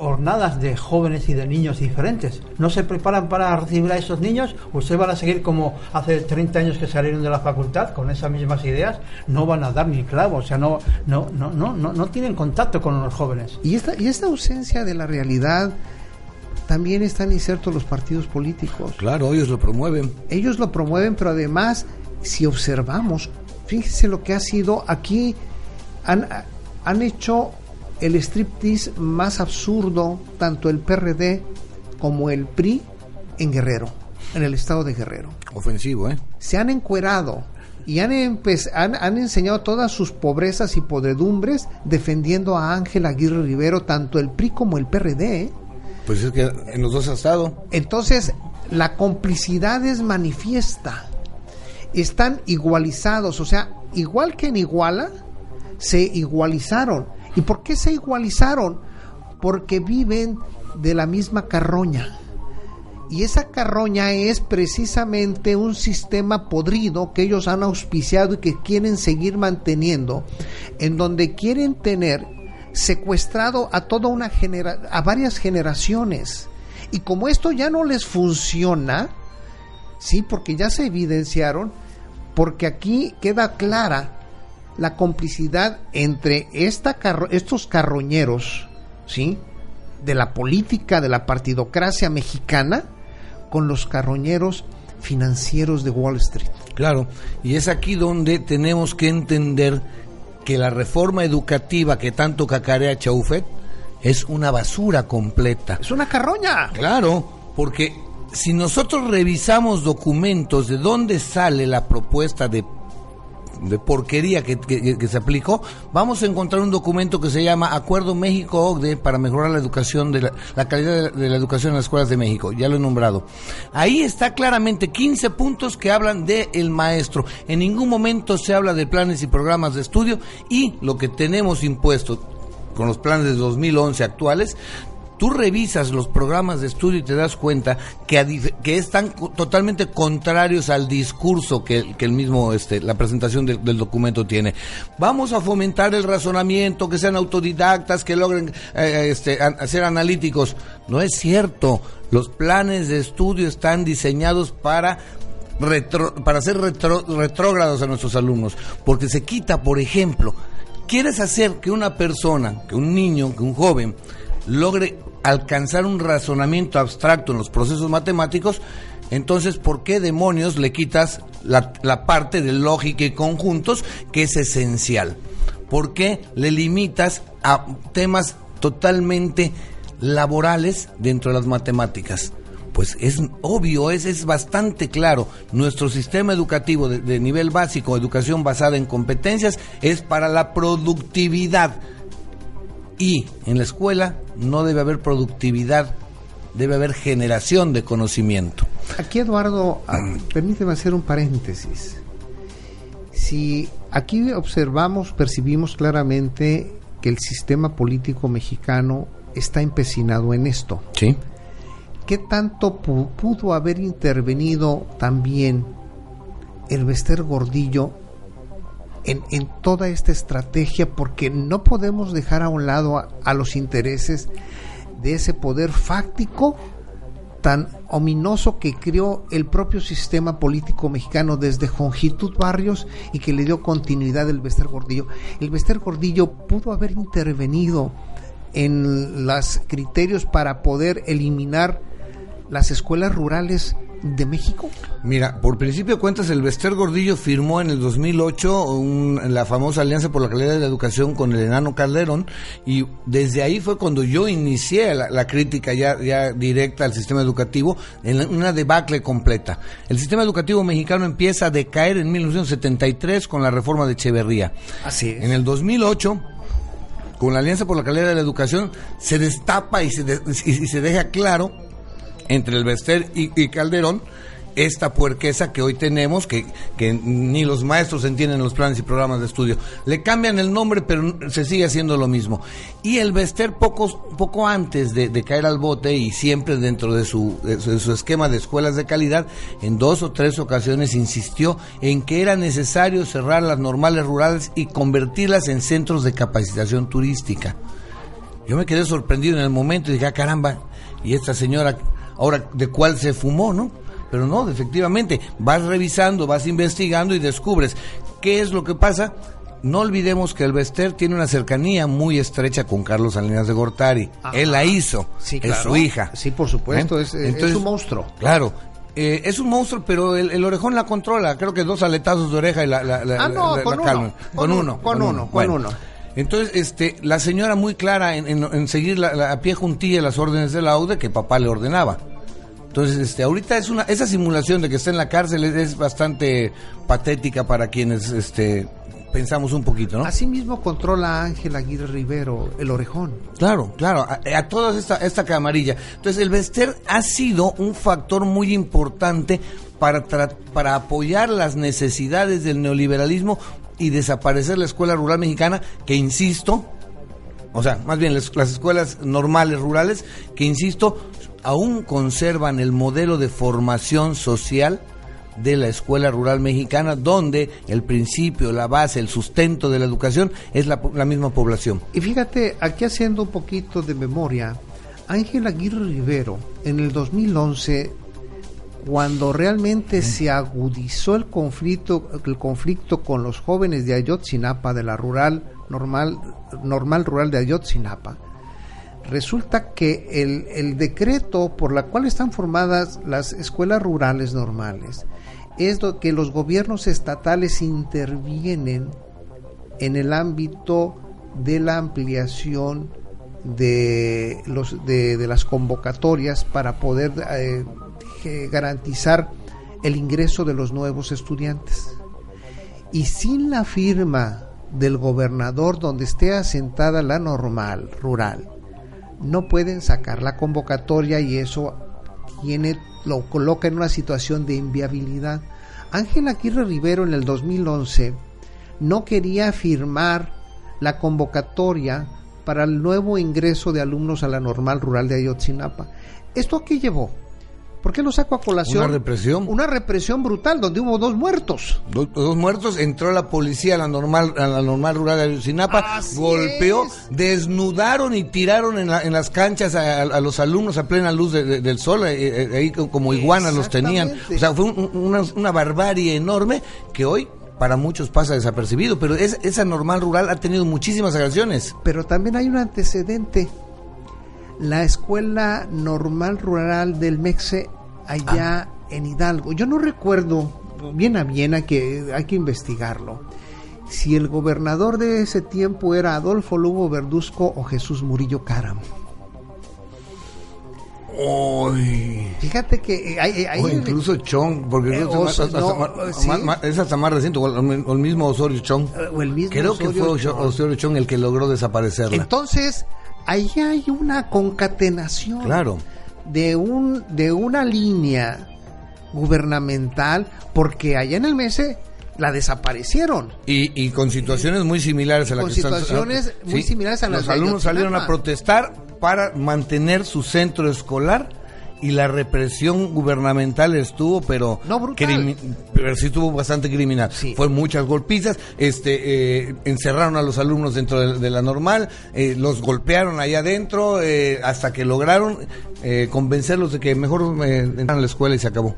jornadas de jóvenes y de niños diferentes. ¿No se preparan para recibir a esos niños? ¿Ustedes van a seguir como hace 30 años que salieron de la facultad con esas mismas ideas? No van a dar ni clavo, o sea, no, no, no, no, no, no tienen contacto con los jóvenes. Y esta, y esta ausencia de la realidad también están insertos los partidos políticos. Claro, ellos lo promueven. Ellos lo promueven, pero además, si observamos, fíjense lo que ha sido aquí, han, han hecho el striptease más absurdo, tanto el PRD como el PRI en Guerrero, en el estado de Guerrero. Ofensivo, ¿eh? Se han encuerado y han, han, han, enseñado todas sus pobrezas y podredumbres defendiendo a Ángel Aguirre Rivero, tanto el PRI como el PRD. ¿eh? Pues es que en los dos ha estado. Entonces, la complicidad es manifiesta. Están igualizados, o sea, igual que en Iguala, se igualizaron ¿Y por qué se igualizaron? Porque viven de la misma carroña. Y esa carroña es precisamente un sistema podrido que ellos han auspiciado y que quieren seguir manteniendo, en donde quieren tener secuestrado a toda una genera a varias generaciones. Y como esto ya no les funciona, sí, porque ya se evidenciaron, porque aquí queda clara la complicidad entre esta estos carroñeros, ¿sí? De la política, de la partidocracia mexicana, con los carroñeros financieros de Wall Street. Claro, y es aquí donde tenemos que entender que la reforma educativa que tanto cacarea Chaufet es una basura completa. Es una carroña. Claro, porque si nosotros revisamos documentos de dónde sale la propuesta de de porquería que, se aplicó, vamos a encontrar un documento que se llama Acuerdo México-OCDE para mejorar la educación, de la, calidad de la, educación en las escuelas de México. Ya lo he nombrado. Ahí está claramente 15 puntos que hablan del el maestro. En ningún momento se habla de planes y programas de estudio y lo que tenemos impuesto con los planes de 2011 actuales, tú revisas los programas de estudio y te das cuenta que, están totalmente contrarios al discurso que, el mismo, este, la presentación del, documento tiene. Vamos a fomentar el razonamiento, que sean autodidactas, que logren eh, este, ser analíticos. No es cierto. Los planes de estudio están diseñados para para ser retrógrados a nuestros alumnos, porque se quita, por ejemplo, quieres hacer que una persona, que un niño, que un joven logre alcanzar un razonamiento abstracto en los procesos matemáticos, entonces, ¿por qué demonios le quitas la, parte de lógica y conjuntos que es esencial? ¿Por qué le limitas a temas totalmente laborales dentro de las matemáticas? Pues es obvio, es, es bastante claro. Nuestro sistema educativo de, de nivel básico, educación basada en competencias, es para la productividad y en la escuela no debe haber productividad, debe haber generación de conocimiento. Aquí Eduardo, ah, permíteme hacer un paréntesis. Si aquí observamos, percibimos claramente que el sistema político mexicano está empecinado en esto. Sí. ¿Qué tanto pudo haber intervenido también el Bester Gordillo en, toda esta estrategia porque no podemos dejar a un lado a, los intereses de ese poder fáctico tan ominoso que creó el propio sistema político mexicano desde Jongitud Barrios y que le dio continuidad el Bester Gordillo. El Bester Gordillo pudo haber intervenido en los criterios para poder eliminar las escuelas rurales de México? Mira, por principio de cuentas, el Bester Gordillo firmó en el 2008 un- la famosa Alianza por la Calidad de la Educación con el enano Calderón y desde ahí fue cuando yo inicié la, la crítica ya, ya directa al sistema educativo en la- una debacle completa. El sistema educativo mexicano empieza a decaer en 1973 con la reforma de Echeverría. Así es. En el 2008 con la Alianza por la Calidad de la Educación se destapa y se, de- y- y se deja claro entre el Bester y, Calderón esta puerqueza que hoy tenemos, que, que ni los maestros entienden los planes y programas de estudio. Le cambian el nombre, pero se sigue haciendo lo mismo. Y el Bester, poco antes de, de caer al bote y siempre dentro de su, de su- de su esquema de escuelas de calidad, en dos o tres ocasiones insistió en que era necesario cerrar las normales rurales y convertirlas en centros de capacitación turística. Yo me quedé sorprendido en el momento y dije, ah, caramba, y esta señora, ahora, ¿de cuál se fumó, no? Pero no, efectivamente, vas revisando, vas investigando y descubres qué es lo que pasa. No olvidemos que el Bester tiene una cercanía muy estrecha con Carlos Salinas de Gortari. Él la hizo, Sí, es claro. su hija. Sí, por supuesto, ¿Eh? es, es Entonces, un monstruo. Claro. eh, es un monstruo, pero el, el orejón la controla. Creo que dos aletazos de oreja y la, la, la- Ah, no, la- con uno, calman. con Con uno, uno. con uno, con Bueno, uno. Entonces, este, la señora muy clara en, en- en seguir a pie juntilla las órdenes de la que papá le ordenaba. Entonces, este, ahorita es una, esa simulación de que está en la cárcel es, es bastante patética para quienes, este, pensamos un poquito, ¿no? Asimismo controla Ángel Aguirre Rivero el orejón. Claro, claro, a, a toda esta, esta camarilla. Entonces, el Bester ha sido un factor muy importante para, para apoyar las necesidades del neoliberalismo y desaparecer la escuela rural mexicana, que insisto, o sea, más bien las, las escuelas normales rurales, que insisto, aún conservan el modelo de formación social de la escuela rural mexicana, donde el principio, la base, el sustento de la educación es la, la misma población. Y fíjate, aquí haciendo un poquito de memoria, Ángel Aguirre Rivero, en el 2011, cuando realmente se agudizó el conflicto, el conflicto con los jóvenes de Ayotzinapa, de la rural normal, normal rural de Ayotzinapa, resulta que el, decreto por la cual están formadas las escuelas rurales normales es lo que los gobiernos estatales intervienen en el ámbito de la ampliación de las convocatorias para poder eh, garantizar el ingreso de los nuevos estudiantes. Y sin la firma del gobernador donde esté asentada la normal rural no pueden sacar la convocatoria y eso tiene lo coloca en una situación de inviabilidad. Ángel Aguirre Rivero en el 2011 no quería firmar la convocatoria para el nuevo ingreso de alumnos a la normal rural de Ayotzinapa. ¿Esto a qué llevó? ¿Por qué lo saco a colación? Una represión. Una represión brutal donde hubo dos muertos. Dos, dos muertos, entró la policía a la normal, a la normal rural de Ayotzinapa, Así golpeó, es. desnudaron y tiraron en, la- en las canchas a, a los alumnos a plena luz de- de- del sol, eh, eh, ahí co- como iguanas los tenían. O sea, fue un- un- una, una barbarie enorme que hoy para muchos pasa desapercibido, pero es- esa normal rural ha tenido muchísimas agresiones. Pero también hay un antecedente. La escuela normal rural del Mexe allá en Hidalgo. Yo no recuerdo bien a bien, hay que, hay que investigarlo. Si el gobernador de ese tiempo era Adolfo Lugo Verduzco o Jesús Murillo Caram. Fíjate que eh, hay, hay- o incluso Chong, porque Eh, que o es, hasta no, más- sí. más- más- es hasta más reciente, o el, o el mismo Osorio Chong. o el mismo Creo que Osorio fue Osho- Chong. Osorio Chong el que logró desaparecerla. Entonces, ahí hay una concatenación Claro. de un de una línea gubernamental porque allá en el MESE la desaparecieron. Y, y con situaciones muy similares a la Con que están- situaciones muy similares a las Los alumnos salieron a protestar para mantener su centro escolar y la represión gubernamental estuvo, pero, No, brutal. crimi- pero sí estuvo bastante criminal. Fue muchas golpizas, este, eh, encerraron a los alumnos dentro de, de la normal, eh, los golpearon allá adentro eh, hasta que lograron eh, convencerlos de que mejor eh, entraran a la escuela y se acabó.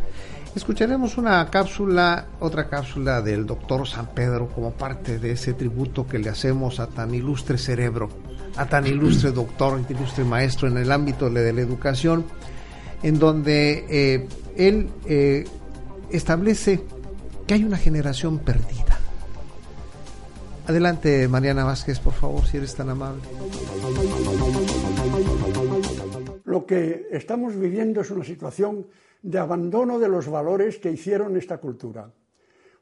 Escucharemos una cápsula, otra cápsula del doctor San Pedro como parte de ese tributo que le hacemos a tan ilustre cerebro. a tan ilustre doctor, ilustre maestro en el ámbito de la educación, en donde eh, él eh, establece que hay una generación perdida. Adelante, Mariana Vázquez, por favor, si eres tan amable. Lo que estamos viviendo es una situación de abandono de los valores que hicieron esta cultura.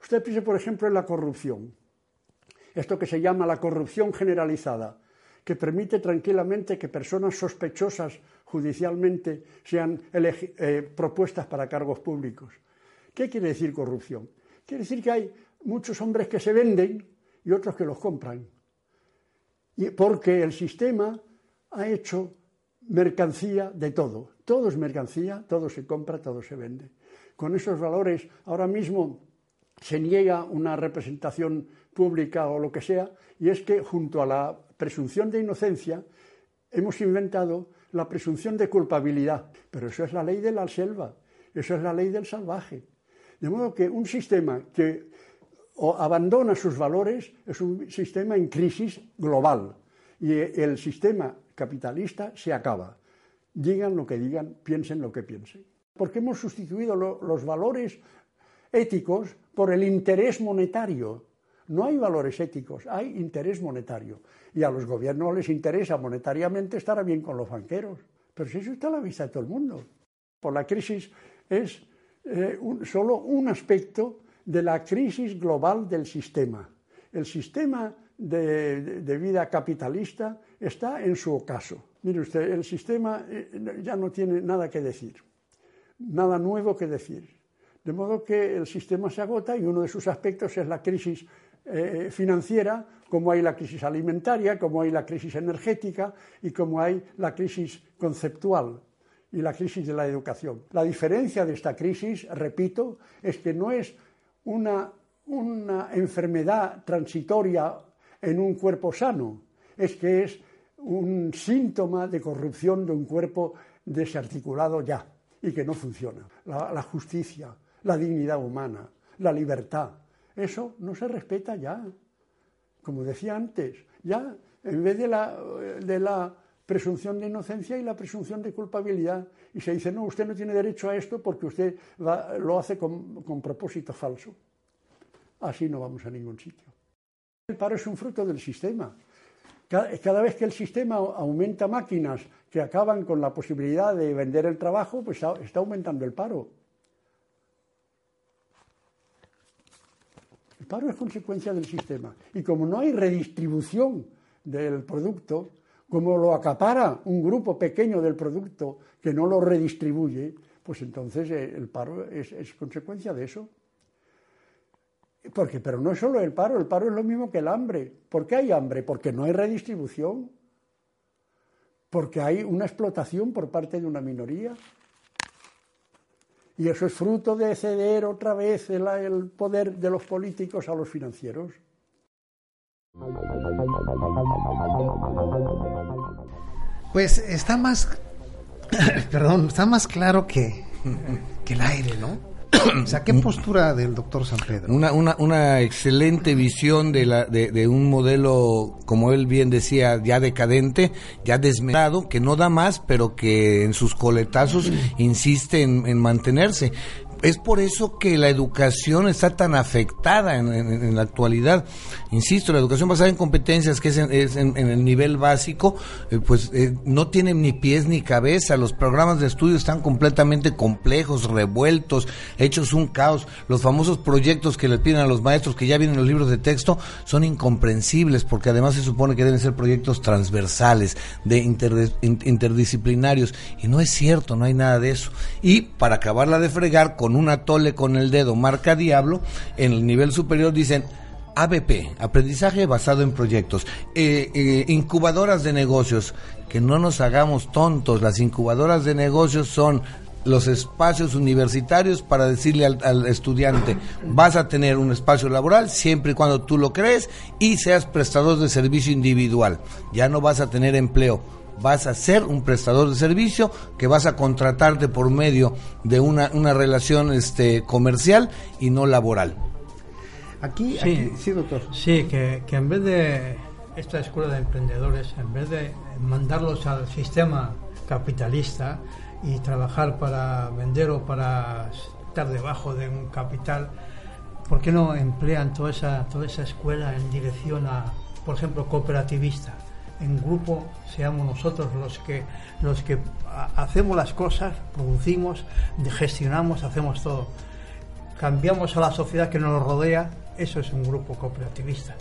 Usted piense, por ejemplo, en la corrupción. Esto que se llama la corrupción generalizada, que permite tranquilamente que personas sospechosas judicialmente sean eh, propuestas para cargos públicos. ¿Qué quiere decir corrupción? Quiere decir que hay muchos hombres que se venden y otros que los compran. Y porque el sistema ha hecho mercancía de todo. Todo es mercancía, todo se compra, todo se vende. Con esos valores, ahora mismo se niega una representación pública o lo que sea, y es que junto a la presunción de inocencia hemos inventado la presunción de culpabilidad. Pero eso es la ley de la selva, eso es la ley del salvaje. De modo que un sistema que abandona sus valores es un sistema en crisis global y el sistema capitalista se acaba. Digan lo que digan, piensen lo que piensen. Porque hemos sustituido los valores éticos por el interés monetario. No hay valores éticos, hay interés monetario. Y a los gobiernos les interesa monetariamente estar bien con los banqueros. Pero si eso está a la vista de todo el mundo. Por la crisis es eh, solo un aspecto de la crisis global del sistema. El sistema de, vida capitalista está en su ocaso. Mire usted, el sistema eh, ya no tiene nada que decir, nada nuevo que decir. De modo que el sistema se agota y uno de sus aspectos es la crisis eh, financiera, como hay la crisis alimentaria, como hay la crisis energética y como hay la crisis conceptual y la crisis de la educación. La diferencia de esta crisis, repito, es que no es una, una enfermedad transitoria en un cuerpo sano, es que es un síntoma de corrupción de un cuerpo desarticulado ya y que no funciona. La, justicia, la dignidad humana, la libertad, eso no se respeta ya. Como decía antes, ya en vez de la, de la presunción de inocencia y la presunción de culpabilidad. Y se dice, no, usted no tiene derecho a esto porque usted lo hace con, con propósito falso. Así no vamos a ningún sitio. El paro es un fruto del sistema. Cada, vez que el sistema aumenta máquinas que acaban con la posibilidad de vender el trabajo, pues está aumentando el paro. Paro es consecuencia del sistema. Y como no hay redistribución del producto, como lo acapara un grupo pequeño del producto que no lo redistribuye, pues entonces eh, el paro es, es consecuencia de eso. Porque, pero no es solo el paro, el paro es lo mismo que el hambre. ¿Por qué hay hambre? Porque no hay redistribución, porque hay una explotación por parte de una minoría. Y eso es fruto de ceder otra vez el, poder de los políticos a los financieros. Pues está más, perdón, está más claro que, que el aire, ¿no? O sea, ¿qué postura del doctor San Pedro? Una, una, una excelente visión de, la, de, un modelo, como él bien decía, ya decadente, ya desmedado, que no da más, pero que en sus coletazos insiste en, en mantenerse es por eso que la educación está tan afectada en, la actualidad. Insisto, la educación basada en competencias, que es en, el nivel básico, eh, pues eh, no tiene ni pies ni cabeza. Los programas de estudio están completamente complejos, revueltos, hechos un caos. Los famosos proyectos que le piden a los maestros, que ya vienen en los libros de texto, son incomprensibles, porque además se supone que deben ser proyectos transversales, de interdisciplinarios, y no es cierto, no hay nada de eso. Y para acabarla de fregar, con un atole con el dedo, marca diablo, en el nivel superior dicen ABP, aprendizaje basado en proyectos, eh, eh, incubadoras de negocios, que no nos hagamos tontos, las incubadoras de negocios son los espacios universitarios para decirle al, al, estudiante, vas a tener un espacio laboral siempre y cuando tú lo crees y seas prestador de servicio individual, ya no vas a tener empleo vas a ser un prestador de servicio, que vas a contratarte por medio de una, una relación este, comercial y no laboral. Aquí, sí, sí doctor. Sí, que, que en vez de esta escuela de emprendedores, en vez de mandarlos al sistema capitalista y trabajar para vender o para estar debajo de un capital, ¿por qué no emplean toda esa, toda esa escuela en dirección a, por ejemplo, cooperativista? En grupo seamos nosotros los que, los que hacemos las cosas, producimos, gestionamos, hacemos todo. Cambiamos a la sociedad que nos rodea, eso es un grupo cooperativista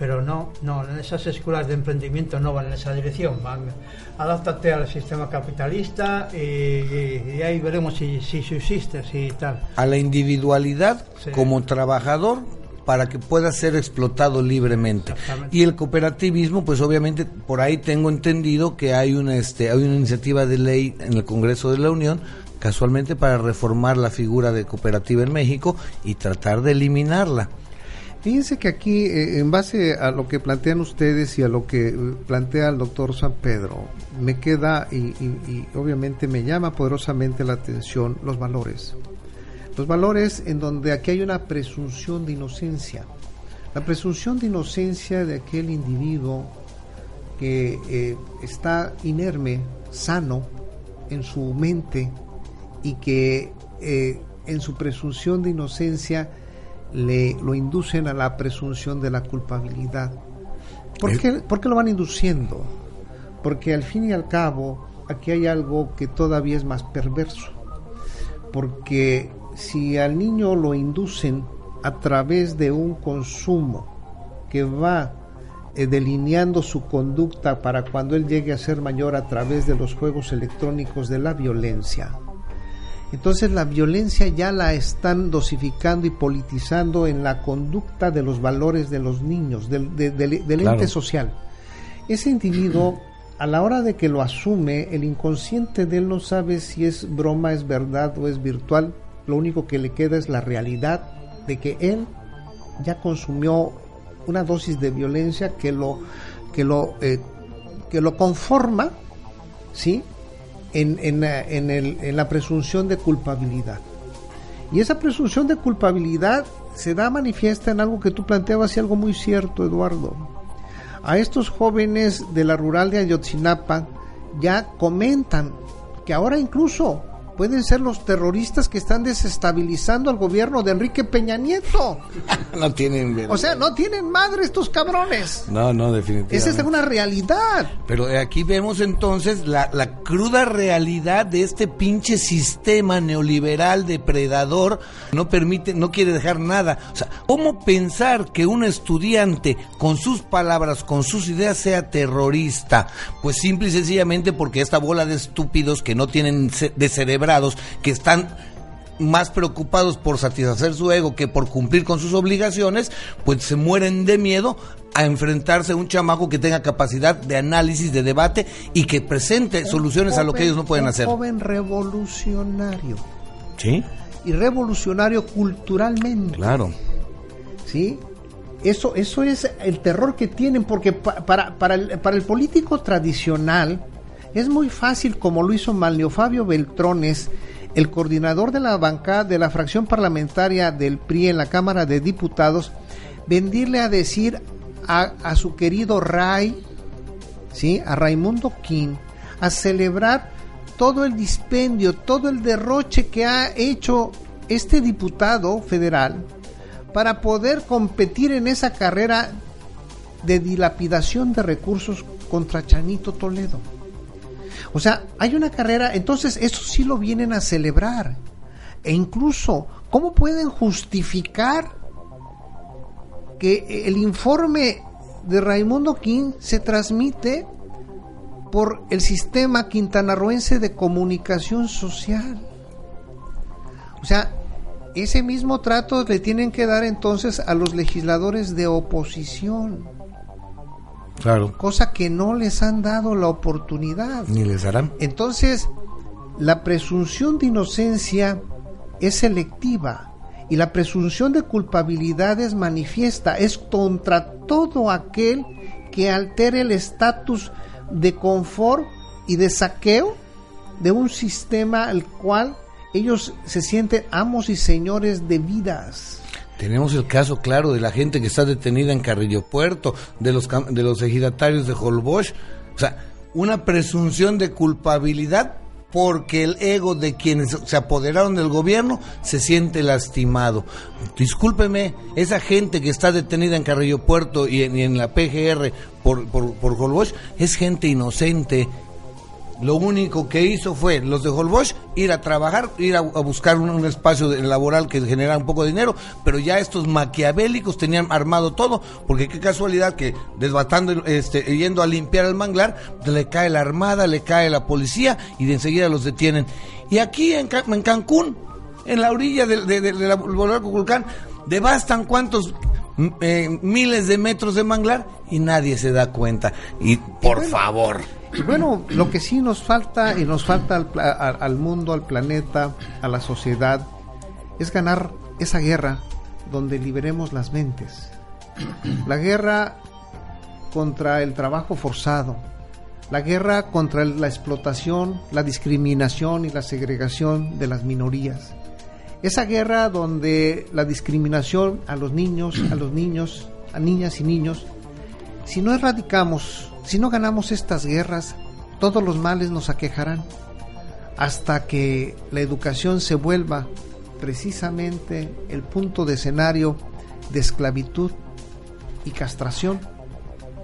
pero no, no, en esas escuelas de emprendimiento no van en esa dirección, van, adáptate al sistema capitalista y, ahí veremos si, si subsistes y tal. A la individualidad como trabajador para que pueda ser explotado libremente. Y el cooperativismo, pues obviamente por ahí tengo entendido que hay una este hay una iniciativa de ley en el Congreso de la Unión casualmente para reformar la figura de cooperativa en México y tratar de eliminarla. Fíjense que aquí, eh, en base a lo que plantean ustedes y a lo que eh, plantea el doctor San Pedro, me queda y, obviamente me llama poderosamente la atención los valores. Los valores en donde aquí hay una presunción de inocencia. La presunción de inocencia de aquel individuo que eh, está inerme, sano en su mente y que en su presunción de inocencia le, lo inducen a la presunción de la culpabilidad. ¿Por qué, ¿Por qué lo van induciendo? Porque al fin y al cabo aquí hay algo que todavía es más perverso. Porque si al niño lo inducen a través de un consumo que va eh, delineando su conducta para cuando él llegue a ser mayor a través de los juegos electrónicos de la violencia, entonces la violencia ya la están dosificando y politizando en la conducta de los valores de los niños, del, ente social. Ese individuo, a la hora de que lo asume, el inconsciente de él no sabe si es broma, es verdad o es virtual. Lo único que le queda es la realidad de que él ya consumió una dosis de violencia que lo, que lo, eh, que lo conforma, ¿sí? en, en, en, el, en la presunción de culpabilidad. Y esa presunción de culpabilidad se da manifiesta en algo que tú planteabas y algo muy cierto, Eduardo. A estos jóvenes de la rural de Ayotzinapa ya comentan que ahora incluso pueden ser los terroristas que están desestabilizando al gobierno de Enrique Peña Nieto. no tienen O sea, no tienen madre estos cabrones. No, no, definitivamente. Esa es una realidad. Pero aquí vemos entonces la, cruda realidad de este pinche sistema neoliberal depredador. No permite, no quiere dejar nada. O sea, ¿cómo pensar que un estudiante con sus palabras, con sus ideas sea terrorista? Pues simple y sencillamente porque esta bola de estúpidos que no tienen de cerebro que están más preocupados por satisfacer su ego que por cumplir con sus obligaciones, pues se mueren de miedo a enfrentarse a un chamaco que tenga capacidad de análisis, de debate y que presente soluciones a lo que ellos no pueden hacer. Un joven revolucionario. Sí. Y revolucionario culturalmente. Claro. Sí. Eso, eso es el terror que tienen, porque para, para, el, para el político tradicional, es muy fácil, como lo hizo Manlio Fabio Beltrones, el coordinador de la bancada de la fracción parlamentaria del PRI en la Cámara de Diputados, vendirle a decir a, su querido Ray, ¿sí? a Raimundo King, a celebrar todo el dispendio, todo el derroche que ha hecho este diputado federal para poder competir en esa carrera de dilapidación de recursos contra Chanito Toledo. O sea, hay una carrera, entonces eso sí lo vienen a celebrar. E incluso, ¿cómo pueden justificar que el informe de Raimundo King se transmite por el sistema quintanarroense de comunicación social? O sea, ese mismo trato le tienen que dar entonces a los legisladores de oposición. Cosa que no les han dado la oportunidad. Ni les darán. Entonces, la presunción de inocencia es selectiva y la presunción de culpabilidad es manifiesta. Es contra todo aquel que altere el estatus de confort y de saqueo de un sistema al cual ellos se sienten amos y señores de vidas. Tenemos el caso claro de la gente que está detenida en Carrillo Puerto, de los, de los ejidatarios de Holbox. O sea, una presunción de culpabilidad porque el ego de quienes se apoderaron del gobierno se siente lastimado. Discúlpeme, esa gente que está detenida en Carrillo Puerto y en, y en la PGR por, por, por Holbox es gente inocente. Lo único que hizo fue los de Holbox ir a trabajar, ir a, a buscar un, un espacio laboral que generara un poco de dinero, pero ya estos maquiavélicos tenían armado todo, porque qué casualidad que desbatando, este, yendo a limpiar el manglar, le cae la armada, le cae la policía y de enseguida los detienen. Y aquí en, en Cancún, en la orilla del de, de, de la volcán Cuculcán, devastan cuantos m- eh, miles de metros de manglar y nadie se da cuenta. Y por bueno, favor. Bueno, lo que sí nos falta y nos falta al, al mundo, al planeta, a la sociedad, es ganar esa guerra donde liberemos las mentes. La guerra contra el trabajo forzado, la guerra contra la explotación, la discriminación y la segregación de las minorías. Esa guerra donde la discriminación a los niños, a los niños, a niñas y niños, si no erradicamos, si no ganamos estas guerras, todos los males nos aquejarán hasta que la educación se vuelva precisamente el punto de escenario de esclavitud y castración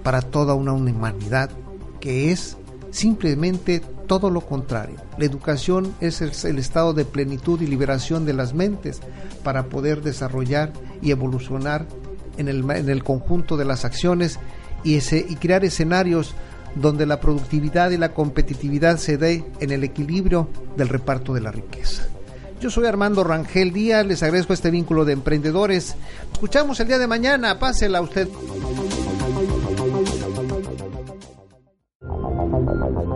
para toda una humanidad que es simplemente todo lo contrario. La educación es el, estado de plenitud y liberación de las mentes para poder desarrollar y evolucionar en el, en el conjunto de las acciones y, crear escenarios donde la productividad y la competitividad se dé en el equilibrio del reparto de la riqueza. Yo soy Armando Rangel Díaz, les agradezco este vínculo de emprendedores. Escuchamos el día de mañana, pásela usted.